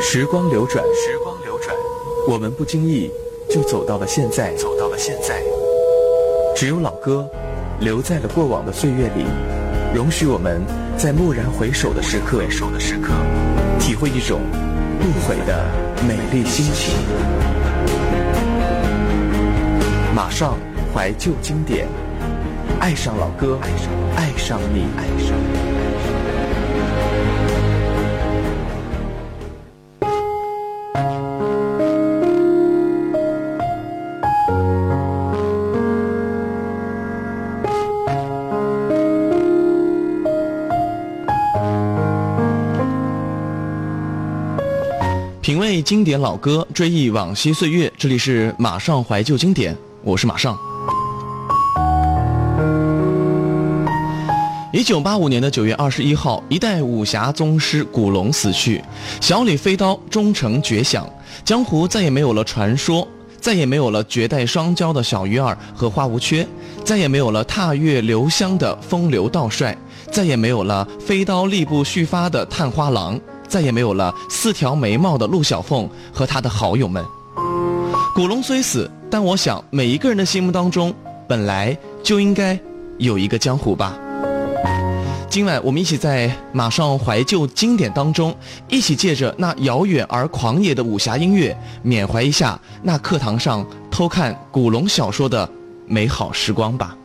时光流转，时光流转，我们不经意就走到了现在，走到了现在。只有老歌留在了过往的岁月里，容许我们在蓦然回首的时刻，回首的时刻体会一种不悔的美丽心情。马上怀旧经典，爱上老歌，爱上你，爱上你经典老歌，追忆往昔岁月。这里是马上怀旧经典，我是马上。一九八五年的九月二十一号，一代武侠宗师古龙死去，小李飞刀终成绝响，江湖再也没有了传说，再也没有了绝代双骄的小鱼儿和花无缺，再也没有了踏月留香的风流道帅，再也没有了飞刀力不虚发的探花郎。再也没有了四条眉毛的陆小凤和他的好友们。古龙虽死，但我想每一个人的心目当中，本来就应该有一个江湖吧。今晚我们一起在马上怀旧经典当中，一起借着那遥远而狂野的武侠音乐，缅怀一下那课堂上偷看古龙小说的美好时光吧。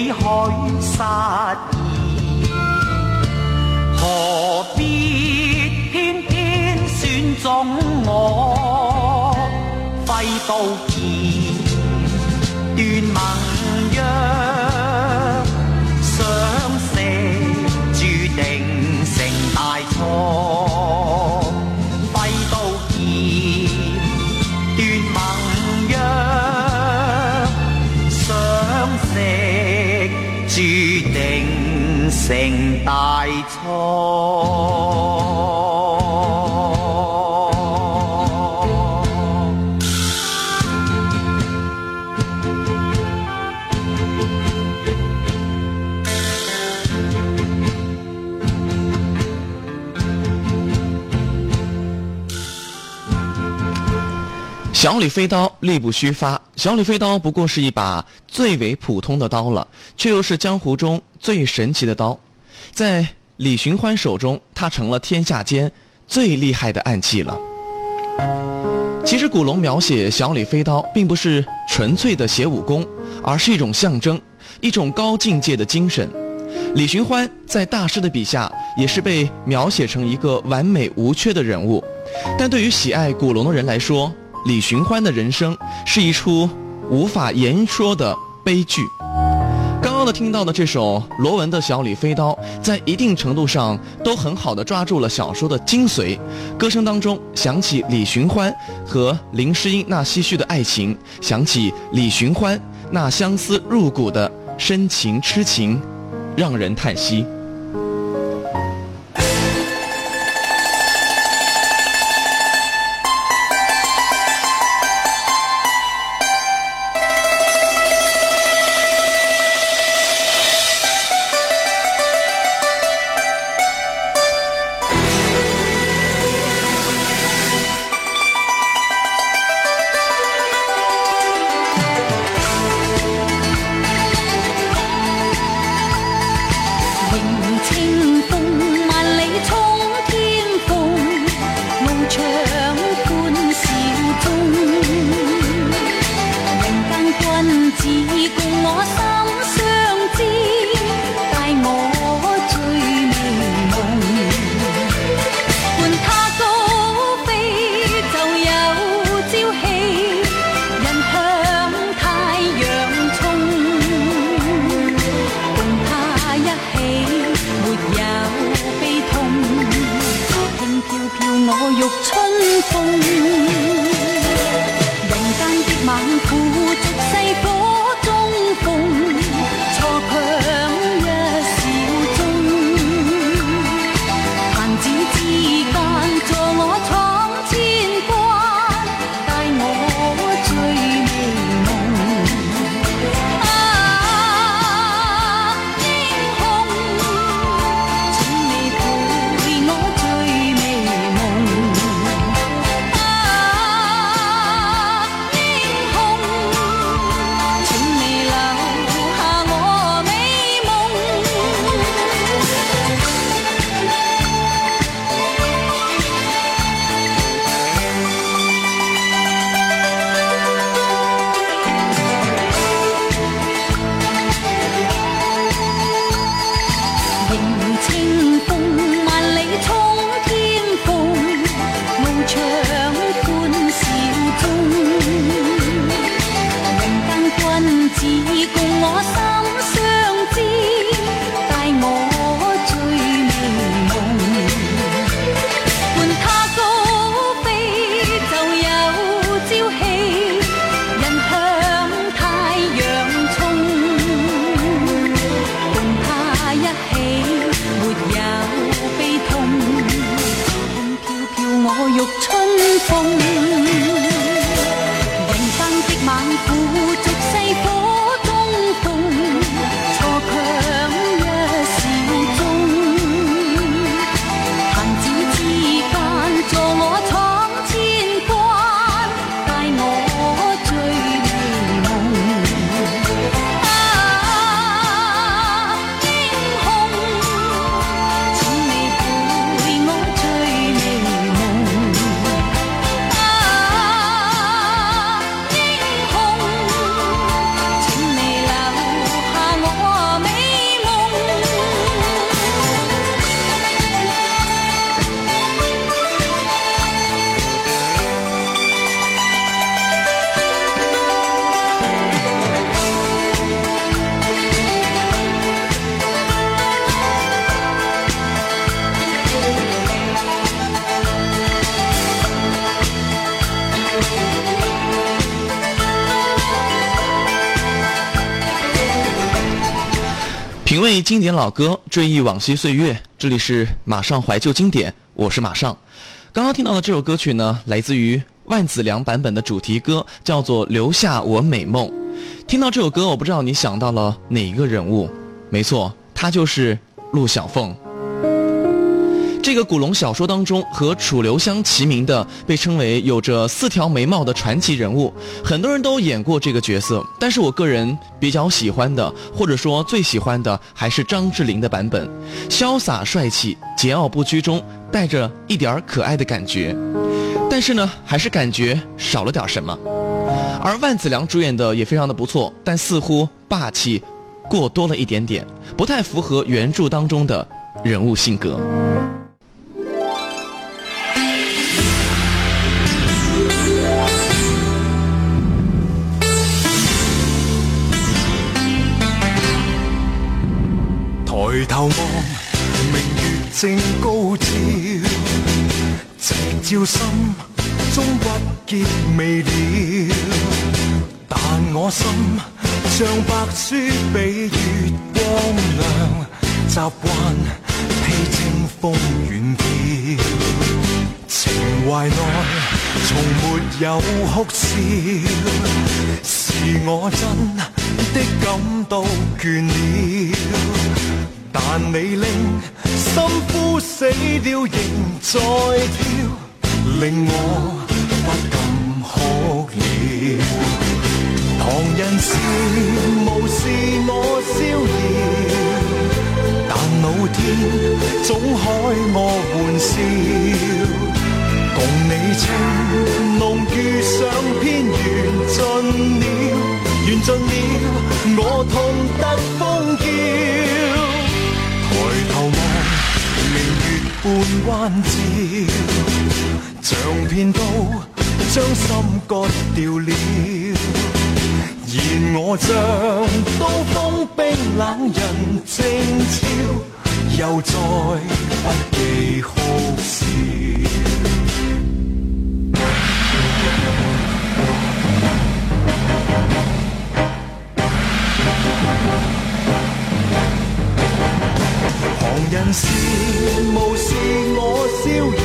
几许实现，何必偏偏选中我挥刀剑断盟？成大错，小李飞刀，力不虚发。小李飞刀不过是一把最为普通的刀了，却又是江湖中最神奇的刀。在李寻欢手中，它成了天下间最厉害的暗器了。其实古龙描写小李飞刀，并不是纯粹的写武功，而是一种象征，一种高境界的精神。李寻欢在大师的笔下，也是被描写成一个完美无缺的人物。但对于喜爱古龙的人来说，李寻欢的人生是一出无法言说的悲剧。刚刚的听到的这首罗文的《小李飞刀》，在一定程度上都很好的抓住了小说的精髓。歌声当中响起李寻欢和林诗音那唏嘘的爱情，响起李寻欢那相思入骨的深情痴情，让人叹息。忆经典老歌，追忆往昔岁月。这里是马上怀旧经典，我是马上。刚刚听到的这首歌曲呢，来自于万梓良版本的主题歌，叫做《留下我美梦》。听到这首歌，我不知道你想到了哪一个人物？没错，他就是陆小凤。这个古龙小说当中和楚留香齐名的，被称为有着四条眉毛的传奇人物，很多人都演过这个角色。但是我个人比较喜欢的，或者说最喜欢的，还是张智霖的版本，潇洒帅气、桀骜不拘中带着一点可爱的感觉。但是呢，还是感觉少了点什么。而万梓良主演的也非常的不错，但似乎霸气过多了一点点，不太符合原著当中的人物性格。抬头望，明月正高照，直照心中郁结未了。但我心像白书比月光亮，习惯披清风远飘。情怀内从没有哭笑，是我真的感到倦了。但你令心枯死了，仍在跳，令我不禁哭了。旁人笑无视我逍遥，但老天总开我玩笑。共你情浓遇上偏缘尽了，缘尽了，我痛得疯叫。半弯照，像片刀将心割掉了。而我像刀锋冰冷人静悄，又再不记哭是无视我逍遥，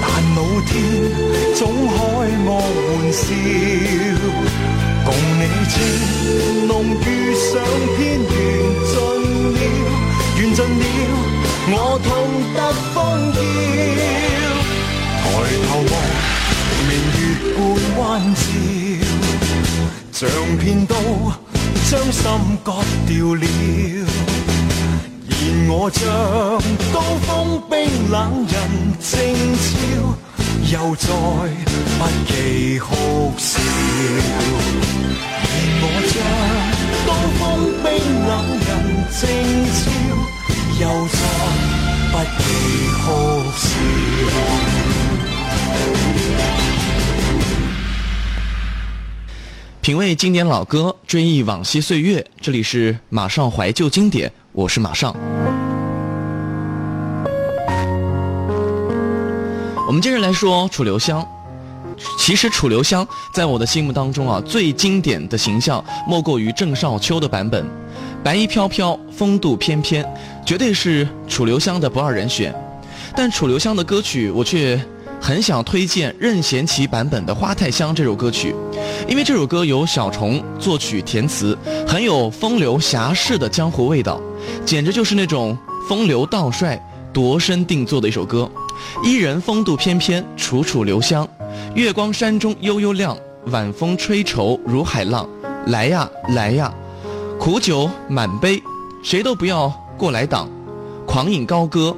但老天总开我玩笑。共你情浓遇上偏缘尽了，缘尽了，我痛得疯叫。抬头望，明月半弯照，像片刀将心割掉了。我像刀锋冰冷人静悄，又再不记哭笑。我像刀锋冰冷人静悄，又再不记哭笑。品味经典老歌，追忆往昔岁月。这里是马上怀旧经典，我是马上。我们接着来说楚留香。其实楚留香在我的心目当中啊，最经典的形象莫过于郑少秋的版本，白衣飘飘，风度翩翩，绝对是楚留香的不二人选。但楚留香的歌曲，我却很想推荐任贤齐版本的《花太香》这首歌曲，因为这首歌由小虫作曲填词，很有风流侠士的江湖味道，简直就是那种风流道帅、夺身定做的一首歌。伊人风度翩翩，楚楚留香。月光山中悠悠亮，晚风吹愁如海浪。来呀来呀，苦酒满杯，谁都不要过来挡。狂饮高歌，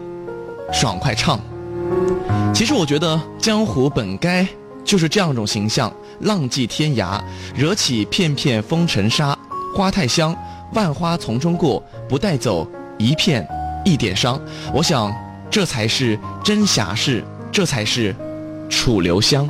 爽快唱。其实我觉得江湖本该就是这样一种形象，浪迹天涯，惹起片片风尘沙。花太香，万花丛中过，不带走一片一点伤。我想。这才是真侠士，这才是楚留香。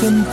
很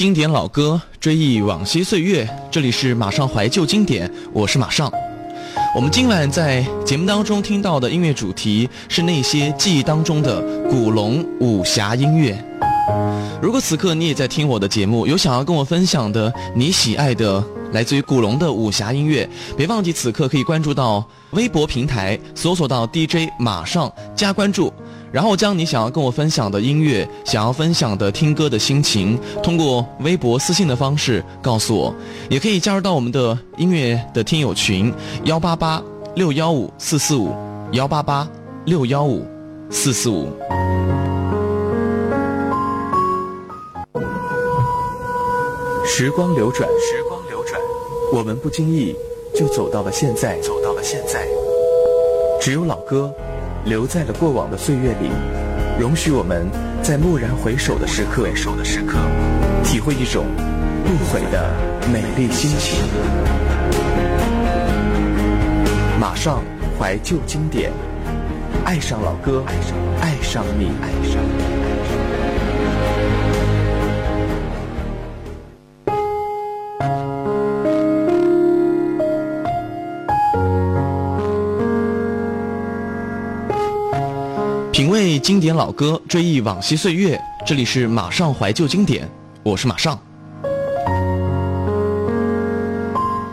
经典老歌，追忆往昔岁月。这里是马上怀旧经典，我是马上。我们今晚在节目当中听到的音乐主题是那些记忆当中的古龙武侠音乐。如果此刻你也在听我的节目，有想要跟我分享的你喜爱的来自于古龙的武侠音乐，别忘记此刻可以关注到微博平台，搜索到 DJ 马上加关注。然后将你想要跟我分享的音乐、想要分享的听歌的心情，通过微博私信的方式告诉我，也可以加入到我们的音乐的听友群幺八八六幺五四四五幺八八六幺五四四五。时光流转，时光流转，我们不经意就走到了现在，走到了现在。只有老歌。留在了过往的岁月里，容许我们在蓦然回首的时刻，回首的时刻体会一种不悔的美丽心情。马上怀旧经典，爱上老歌，爱上你，爱上你品味经典老歌，追忆往昔岁月。这里是马上怀旧经典，我是马上。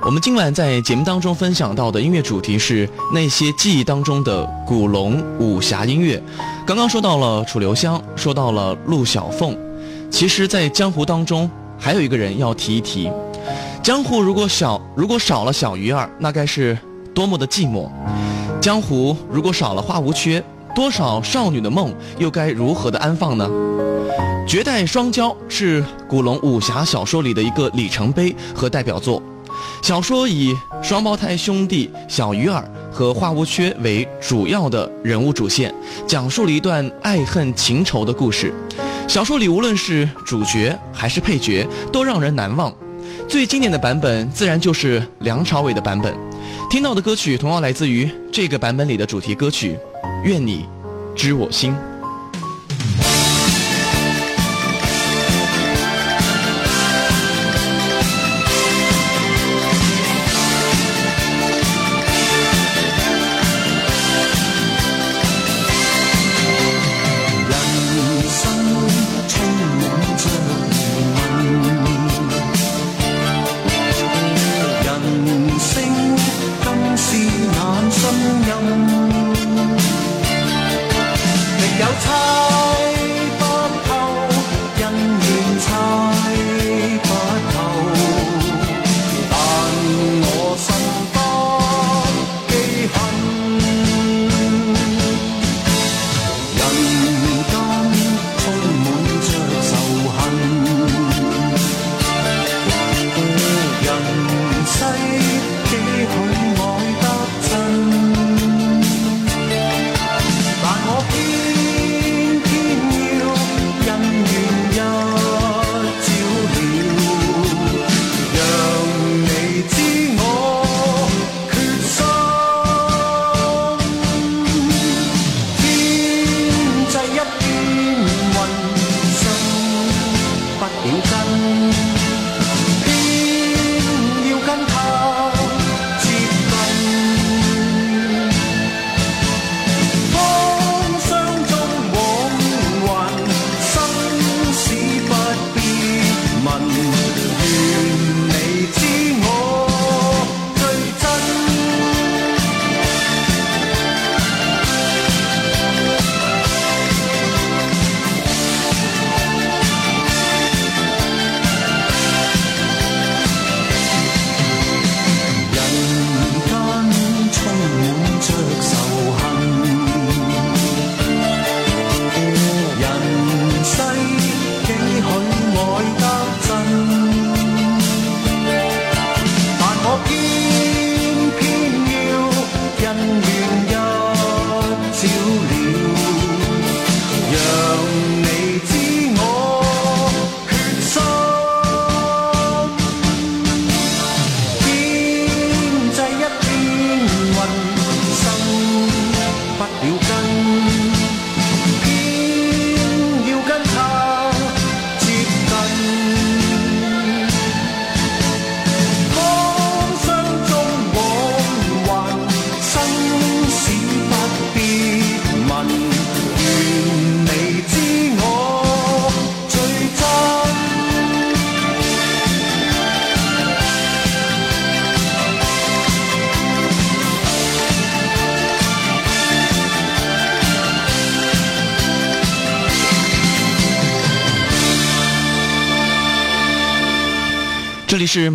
我们今晚在节目当中分享到的音乐主题是那些记忆当中的古龙武侠音乐。刚刚说到了楚留香，说到了陆小凤，其实，在江湖当中还有一个人要提一提。江湖如果少，如果少了小鱼儿，那该是多么的寂寞；江湖如果少了花无缺。多少少女的梦又该如何的安放呢？绝代双骄是古龙武侠小说里的一个里程碑和代表作。小说以双胞胎兄弟小鱼儿和花无缺为主要的人物主线，讲述了一段爱恨情仇的故事。小说里无论是主角还是配角，都让人难忘。最经典的版本自然就是梁朝伟的版本。听到的歌曲同样来自于这个版本里的主题歌曲。愿你知我心。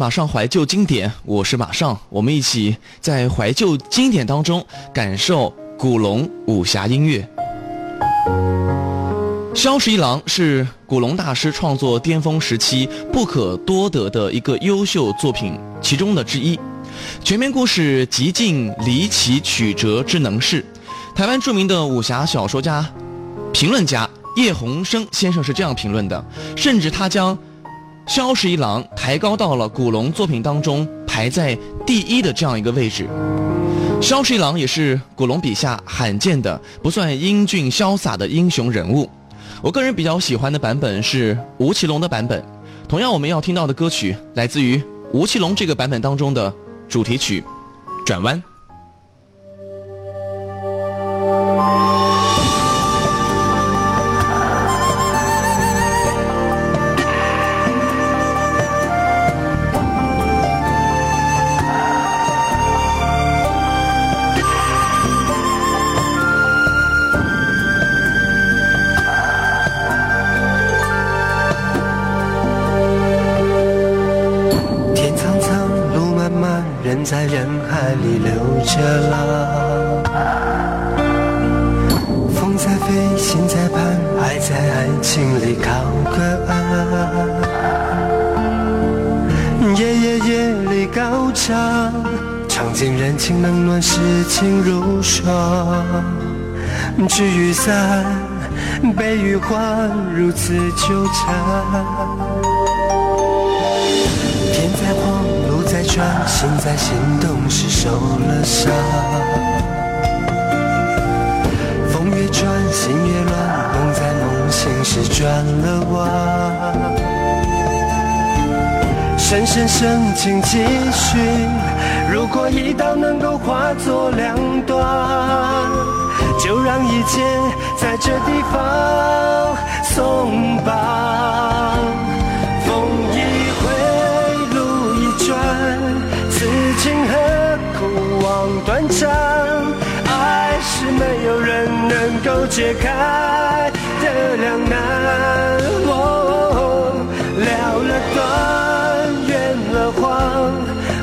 马上怀旧经典，我是马上，我们一起在怀旧经典当中感受古龙武侠音乐。《萧十一郎》是古龙大师创作巅峰时期不可多得的一个优秀作品其中的之一，全篇故事极尽离奇曲折之能事。台湾著名的武侠小说家、评论家叶鸿生先生是这样评论的，甚至他将。萧十一郎抬高到了古龙作品当中排在第一的这样一个位置。萧十一郎也是古龙笔下罕见的不算英俊潇洒的英雄人物。我个人比较喜欢的版本是吴奇隆的版本。同样，我们要听到的歌曲来自于吴奇隆这个版本当中的主题曲《转弯》。在人海里流着浪。风在飞，心在盼，爱在爱情里靠个岸。夜夜夜里高唱，唱尽人情冷暖，世情如霜。聚与散，悲与欢，如此纠缠。转，心在心动时受了伤。风越转，心越乱，梦在梦醒时转了弯。深深深情继续，如果一刀能够化作两段，就让一切在这地方松绑。苦望断肠？爱是没有人能够解开的两难。哦，了了断，圆了谎，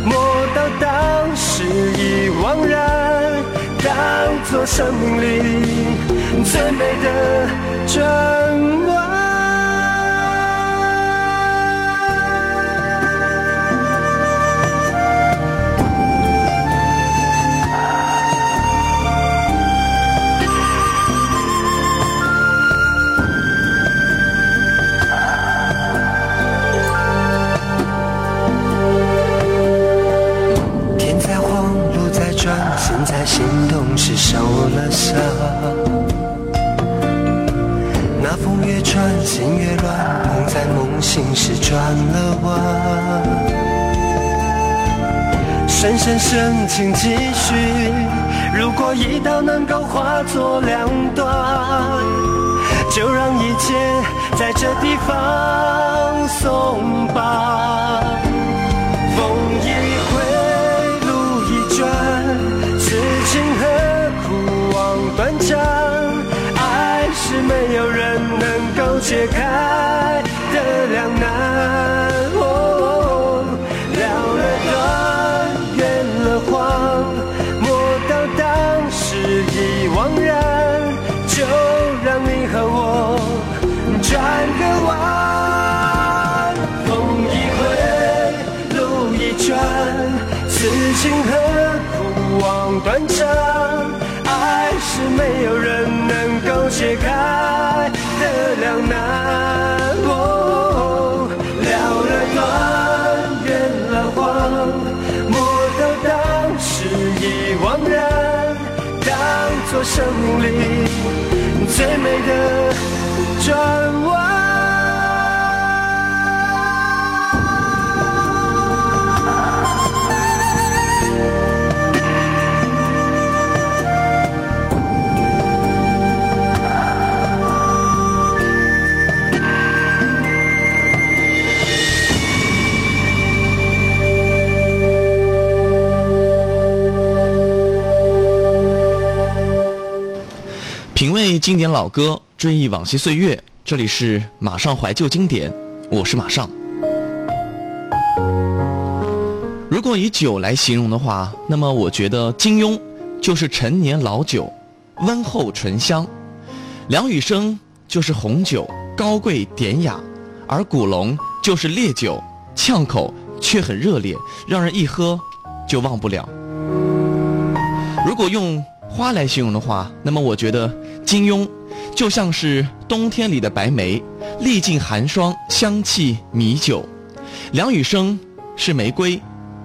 莫道当时已惘然，当作生命里最美的转弯。深深深情继续，如果一刀能够化作两段，就让一切在这地方松绑。风一回，路一转，此情何苦望断肠？爱是没有人能够解开的两难。情何苦望断肠？爱是没有人能够解开的两难。哦，了了断，圆了谎，莫到当时已惘然，当作生命里最美的转弯。品味经典老歌，追忆往昔岁月。这里是马上怀旧经典，我是马上。如果以酒来形容的话，那么我觉得金庸就是陈年老酒，温厚醇香；梁羽生就是红酒，高贵典雅；而古龙就是烈酒，呛口却很热烈，让人一喝就忘不了。如果用花来形容的话，那么我觉得金庸就像是冬天里的白梅，历尽寒霜，香气弥久；梁羽生是玫瑰，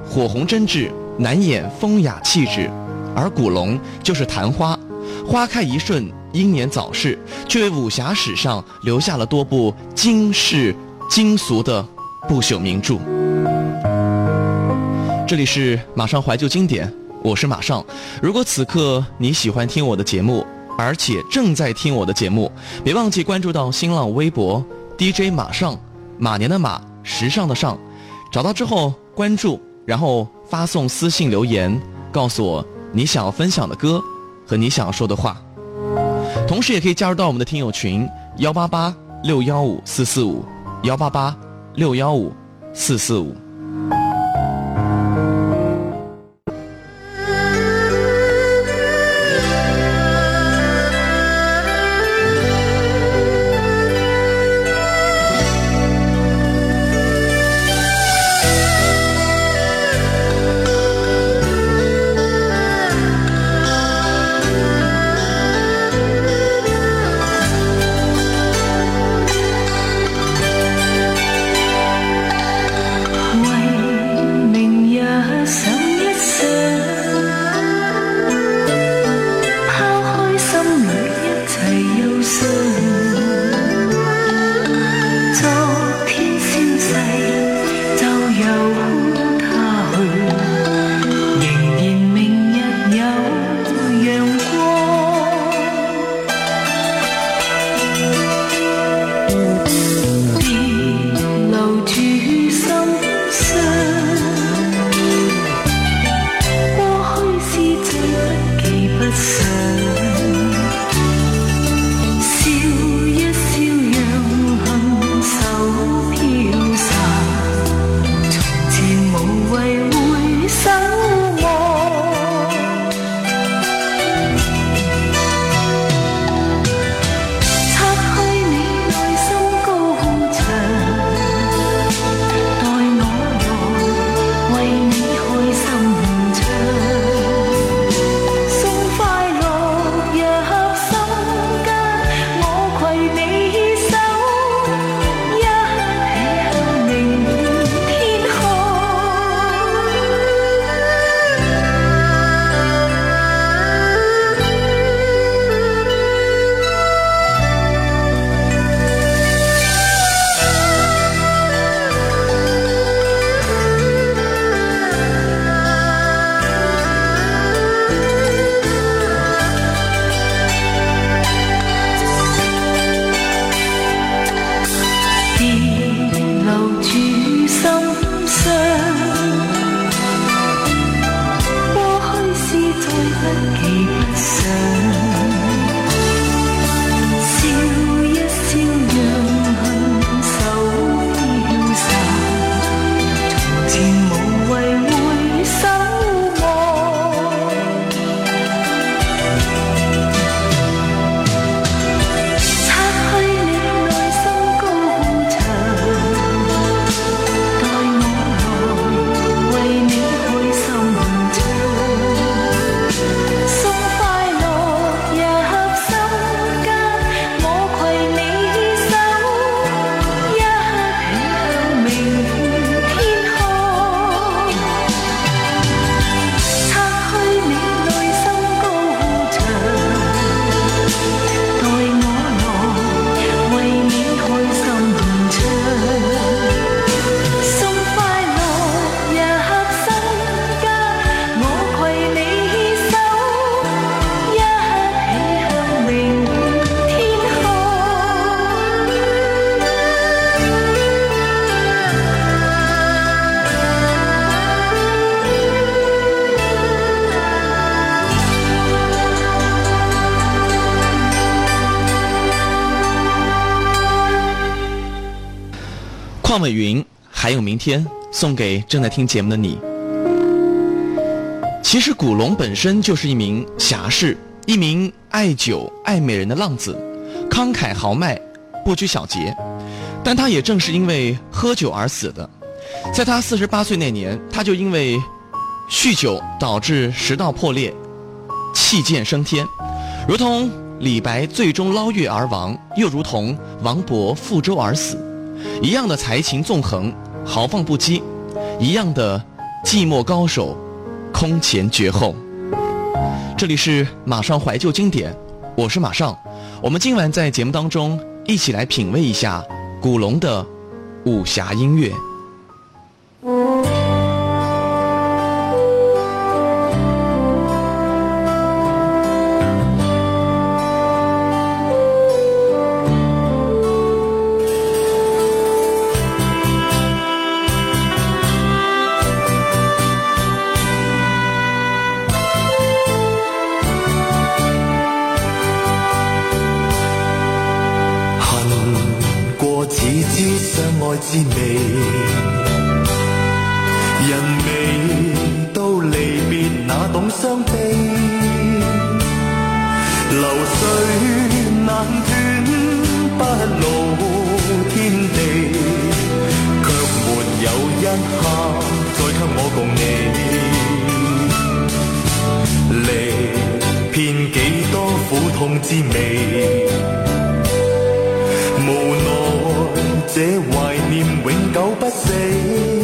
火红真挚，难掩风雅气质；而古龙就是昙花，花开一瞬，英年早逝，却为武侠史上留下了多部惊世惊俗的不朽名著。这里是马上怀旧经典。我是马上。如果此刻你喜欢听我的节目，而且正在听我的节目，别忘记关注到新浪微博 DJ 马上，马年的马，时尚的尚，找到之后关注，然后发送私信留言，告诉我你想要分享的歌和你想要说的话。同时也可以加入到我们的听友群幺八八六幺五四四五幺八八六幺五四四五。邝伟云，还有明天，送给正在听节目的你。其实古龙本身就是一名侠士，一名爱酒爱美人的浪子，慷慨豪迈，不拘小节。但他也正是因为喝酒而死的。在他四十八岁那年，他就因为酗酒导致食道破裂，气剑升天，如同李白最终捞月而亡，又如同王勃覆舟而死，一样的才情纵横，豪放不羁，一样的寂寞高手，空前绝后。这里是马上怀旧经典，我是马上，我们今晚在节目当中一起来品味一下古龙的武侠音乐。爱滋味，人未到离别，哪懂伤悲？流水难断，不露天地，却没有一刻再给我共你，离遍几多苦痛滋味。这怀念永久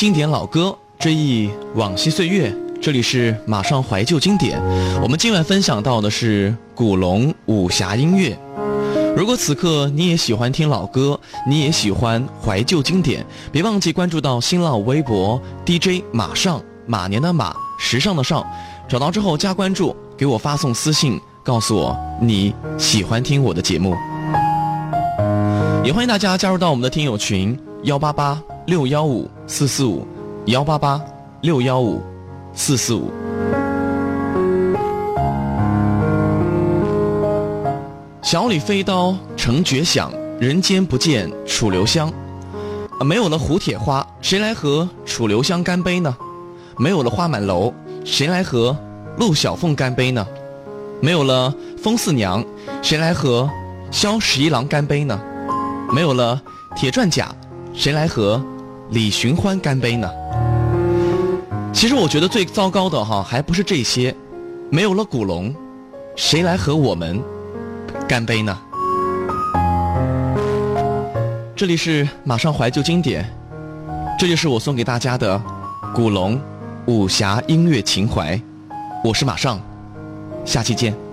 经典老歌，追忆往昔岁月。这里是马上怀旧经典。我们今晚分享到的是古龙武侠音乐。如果此刻你也喜欢听老歌，你也喜欢怀旧经典，别忘记关注到新浪微博 DJ 马上马年的马时尚的上。找到之后加关注，给我发送私信，告诉我你喜欢听我的节目。也欢迎大家加入到我们的听友群幺八八六幺五四四五幺八八六幺五四四五。小李飞刀成绝响，人间不见楚留香。没有了胡铁花，谁来和楚留香干杯呢？没有了花满楼，谁来和陆小凤干杯呢？没有了风四娘，谁来和萧十一郎干杯呢？没有了铁钻甲，谁来和李寻欢干杯呢？其实我觉得最糟糕的哈，还不是这些，没有了古龙，谁来和我们干杯呢？这里是马上怀旧经典，这就是我送给大家的古龙武侠音乐情怀。我是马上，下期见。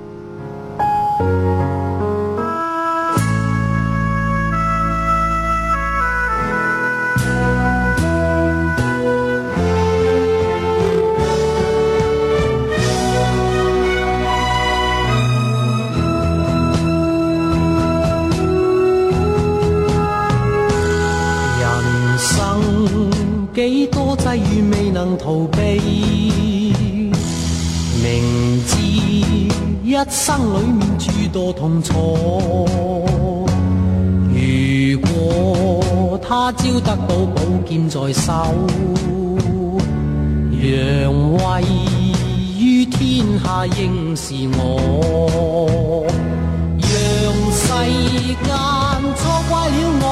生里面诸多痛楚。如果他朝得到宝剑在手，讓位于天下应是我。让世间错怪了我，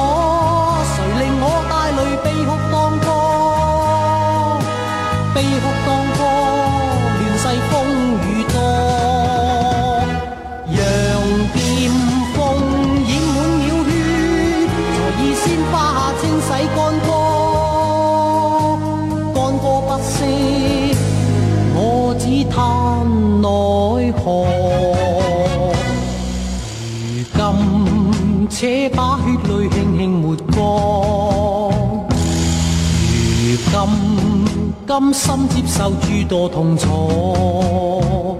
心接受诸多痛楚。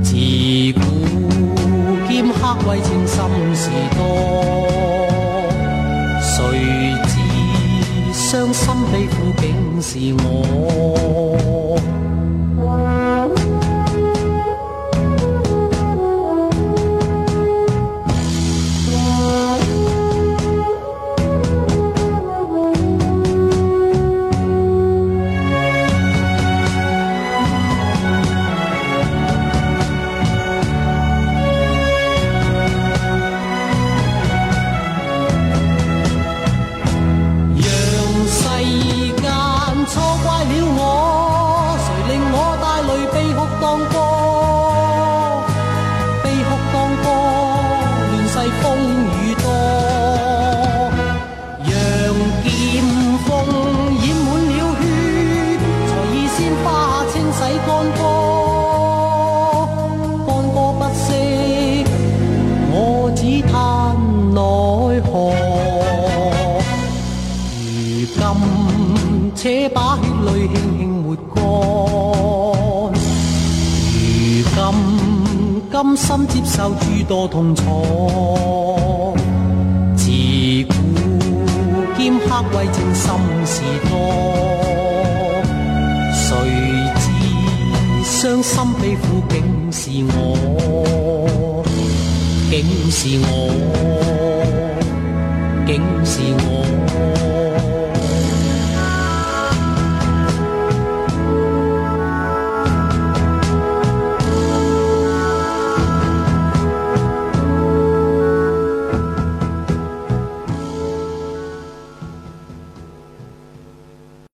自古剑客为情心事多，谁知伤心悲苦竟是我。多痛楚。自古劍客为情心事多，谁知傷心悲苦竟是我，竟是我，竟是我。